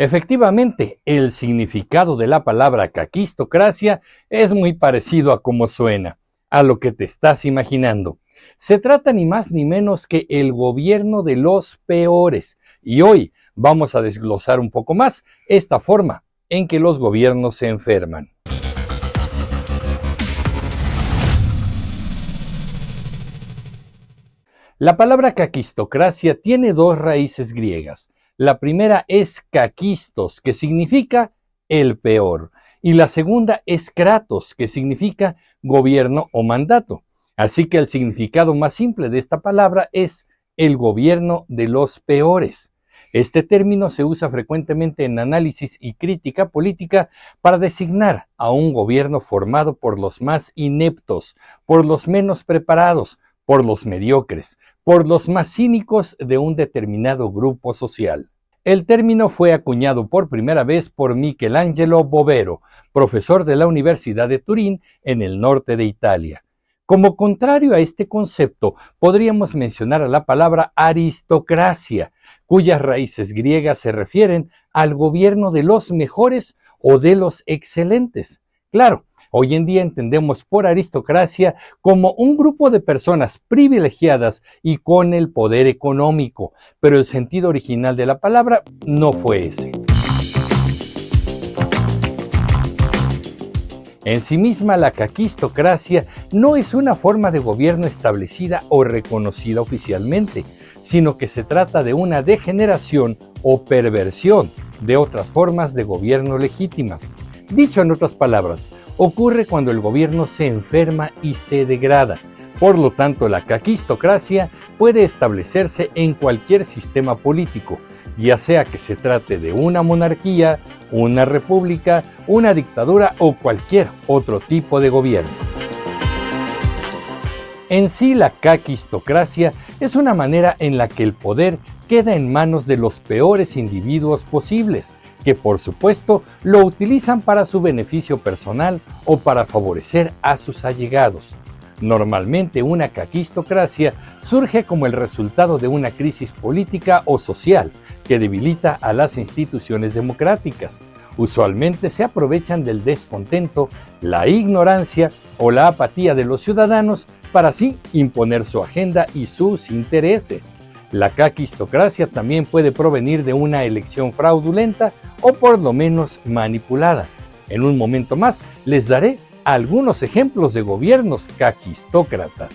Efectivamente, el significado de la palabra caquistocracia es muy parecido a como suena, a lo que te estás imaginando. Se trata ni más ni menos que el gobierno de los peores. Y hoy vamos a desglosar un poco más esta forma en que los gobiernos se enferman. La palabra caquistocracia tiene dos raíces griegas. La primera es kakistos, que significa el peor, y la segunda es kratos, que significa gobierno o mandato. Así que el significado más simple de esta palabra es el gobierno de los peores. Este término se usa frecuentemente en análisis y crítica política para designar a un gobierno formado por los más ineptos, por los menos preparados, por los mediocres, por los más cínicos de un determinado grupo social. El término fue acuñado por primera vez por Michelangelo Bovero, profesor de la Universidad de Turín en el norte de Italia. Como contrario a este concepto, podríamos mencionar a la palabra aristocracia, cuyas raíces griegas se refieren al gobierno de los mejores o de los excelentes. Claro, Hoy en día entendemos por aristocracia como un grupo de personas privilegiadas y con el poder económico, pero el sentido original de la palabra no fue ese. En sí misma la caquistocracia no es una forma de gobierno establecida o reconocida oficialmente, sino que se trata de una degeneración o perversión de otras formas de gobierno legítimas. Dicho en otras palabras, ocurre cuando el gobierno se enferma y se degrada. Por lo tanto, la caquistocracia puede establecerse en cualquier sistema político, ya sea que se trate de una monarquía, una república, una dictadura o cualquier otro tipo de gobierno. En sí, la caquistocracia es una manera en la que el poder queda en manos de los peores individuos posibles, que por supuesto lo utilizan para su beneficio personal o para favorecer a sus allegados. Normalmente una caquistocracia surge como el resultado de una crisis política o social que debilita a las instituciones democráticas. Usualmente se aprovechan del descontento, la ignorancia o la apatía de los ciudadanos para así imponer su agenda y sus intereses. La caquistocracia también puede provenir de una elección fraudulenta o por lo menos manipulada. En un momento más les daré algunos ejemplos de gobiernos caquistócratas.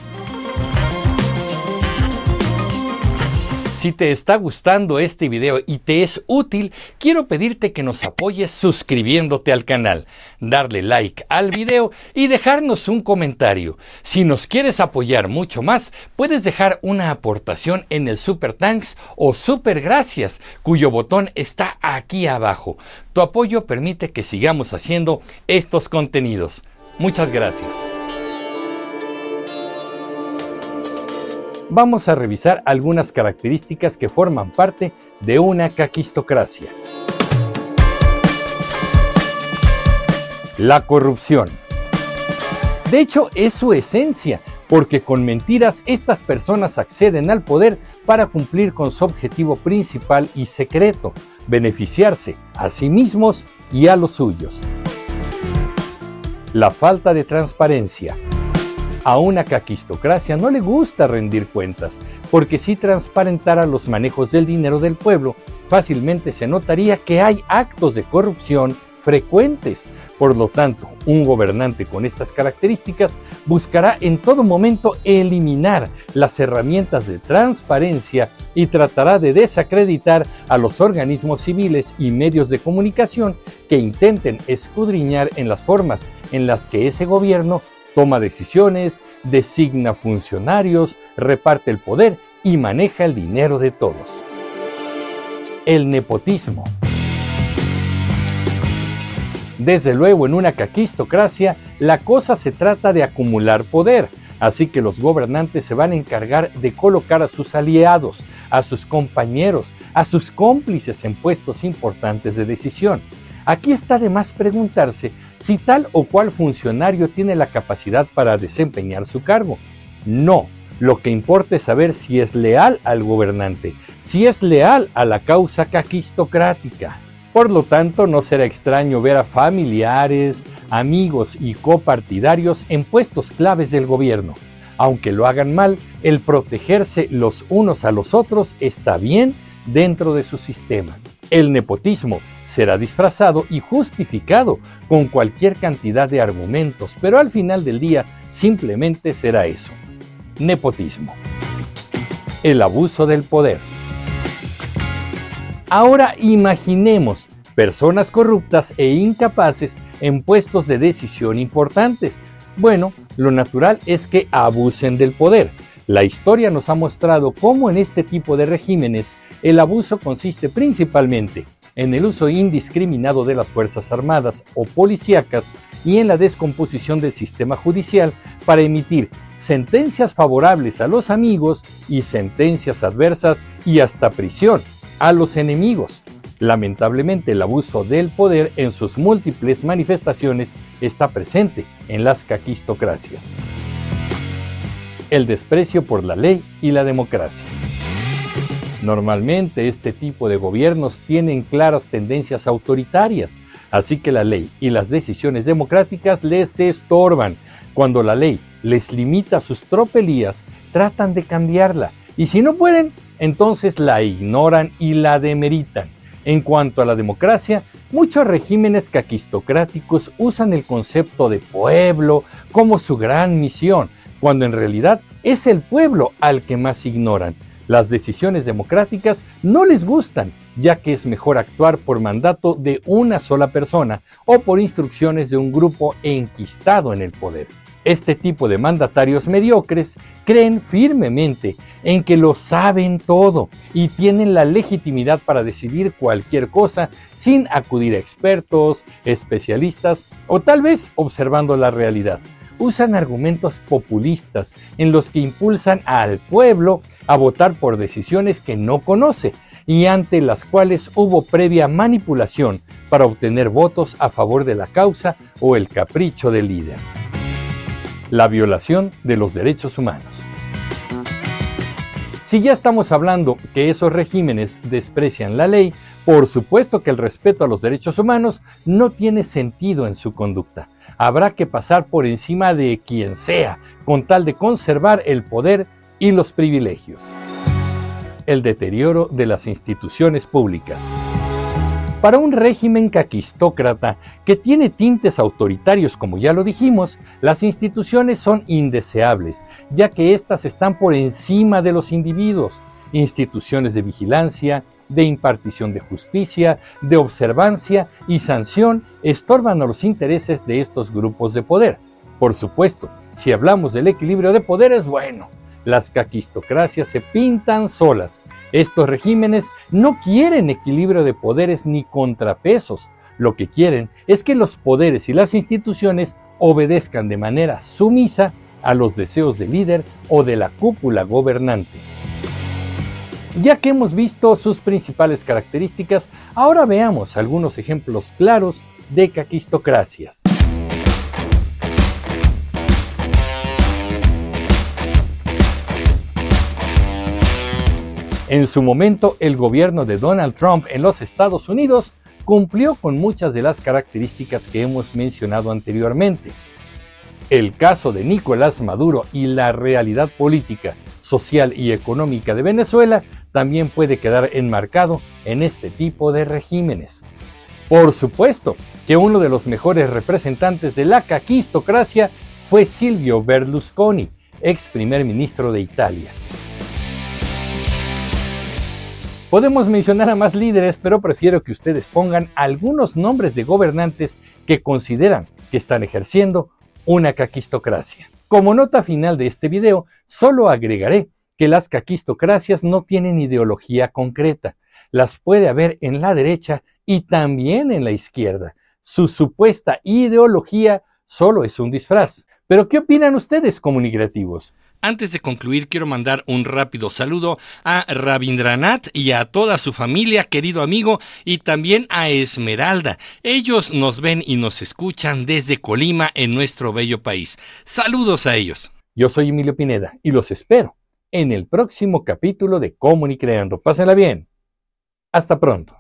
Si te está gustando este video y te es útil, quiero pedirte que nos apoyes suscribiéndote al canal, darle like al video y dejarnos un comentario. Si nos quieres apoyar mucho más, puedes dejar una aportación en el Super Thanks o Super Gracias, cuyo botón está aquí abajo. Tu apoyo permite que sigamos haciendo estos contenidos. Muchas gracias. Vamos a revisar algunas características que forman parte de una caquistocracia. La corrupción. De hecho, es su esencia, porque con mentiras estas personas acceden al poder para cumplir con su objetivo principal y secreto, beneficiarse a sí mismos y a los suyos. La falta de transparencia. A una caquistocracia no le gusta rendir cuentas, porque si transparentara los manejos del dinero del pueblo, fácilmente se notaría que hay actos de corrupción frecuentes. Por lo tanto, un gobernante con estas características buscará en todo momento eliminar las herramientas de transparencia y tratará de desacreditar a los organismos civiles y medios de comunicación que intenten escudriñar en las formas en las que ese gobierno toma decisiones, designa funcionarios, reparte el poder y maneja el dinero de todos. El nepotismo. Desde luego, en una caquistocracia, la cosa se trata de acumular poder, así que los gobernantes se van a encargar de colocar a sus aliados, a sus compañeros, a sus cómplices en puestos importantes de decisión. Aquí está de más preguntarse si tal o cual funcionario tiene la capacidad para desempeñar su cargo. No, lo que importa es saber si es leal al gobernante, si es leal a la causa caquistocrática. Por lo tanto, no será extraño ver a familiares, amigos y copartidarios en puestos claves del gobierno. Aunque lo hagan mal, el protegerse los unos a los otros está bien dentro de su sistema. El nepotismo será disfrazado y justificado con cualquier cantidad de argumentos, pero al final del día simplemente será eso. Nepotismo. El abuso del poder. Ahora imaginemos personas corruptas e incapaces en puestos de decisión importantes. Bueno, lo natural es que abusen del poder. La historia nos ha mostrado cómo en este tipo de regímenes el abuso consiste principalmente en el uso indiscriminado de las Fuerzas Armadas o policíacas y en la descomposición del sistema judicial para emitir sentencias favorables a los amigos y sentencias adversas y hasta prisión a los enemigos. Lamentablemente el abuso del poder en sus múltiples manifestaciones está presente en las caquistocracias. El desprecio por la ley y la democracia. Normalmente este tipo de gobiernos tienen claras tendencias autoritarias, así que la ley y las decisiones democráticas les estorban. Cuando la ley les limita sus tropelías, tratan de cambiarla y si no pueden, entonces la ignoran y la demeritan. En cuanto a la democracia, muchos regímenes caquistocráticos usan el concepto de pueblo como su gran misión, cuando en realidad es el pueblo al que más ignoran. Las decisiones democráticas no les gustan, ya que es mejor actuar por mandato de una sola persona o por instrucciones de un grupo enquistado en el poder. Este tipo de mandatarios mediocres creen firmemente en que lo saben todo y tienen la legitimidad para decidir cualquier cosa sin acudir a expertos, especialistas o tal vez observando la realidad usan argumentos populistas en los que impulsan al pueblo a votar por decisiones que no conoce y ante las cuales hubo previa manipulación para obtener votos a favor de la causa o el capricho del líder. La violación de los derechos humanos. Si ya estamos hablando que esos regímenes desprecian la ley, por supuesto que el respeto a los derechos humanos no tiene sentido en su conducta habrá que pasar por encima de quien sea, con tal de conservar el poder y los privilegios. El deterioro de las instituciones públicas. Para un régimen caquistócrata que tiene tintes autoritarios, como ya lo dijimos, las instituciones son indeseables, ya que éstas están por encima de los individuos. Instituciones de vigilancia, de impartición de justicia, de observancia y sanción estorban a los intereses de estos grupos de poder. Por supuesto, si hablamos del equilibrio de poderes, bueno, las caquistocracias se pintan solas. Estos regímenes no quieren equilibrio de poderes ni contrapesos. Lo que quieren es que los poderes y las instituciones obedezcan de manera sumisa a los deseos del líder o de la cúpula gobernante. Ya que hemos visto sus principales características, ahora veamos algunos ejemplos claros de caquistocracias. En su momento, el gobierno de Donald Trump en los Estados Unidos cumplió con muchas de las características que hemos mencionado anteriormente. El caso de Nicolás Maduro y la realidad política, social y económica de Venezuela también puede quedar enmarcado en este tipo de regímenes. Por supuesto que uno de los mejores representantes de la caquistocracia fue Silvio Berlusconi, ex primer ministro de Italia. Podemos mencionar a más líderes, pero prefiero que ustedes pongan algunos nombres de gobernantes que consideran que están ejerciendo una caquistocracia. Como nota final de este video, solo agregaré que las caquistocracias no tienen ideología concreta. Las puede haber en la derecha y también en la izquierda. Su supuesta ideología solo es un disfraz. Pero ¿qué opinan ustedes, comunicativos? Antes de concluir, quiero mandar un rápido saludo a Rabindranath y a toda su familia, querido amigo, y también a Esmeralda. Ellos nos ven y nos escuchan desde Colima, en nuestro bello país. Saludos a ellos. Yo soy Emilio Pineda y los espero en el próximo capítulo de Comunicreando. Pásenla bien. Hasta pronto.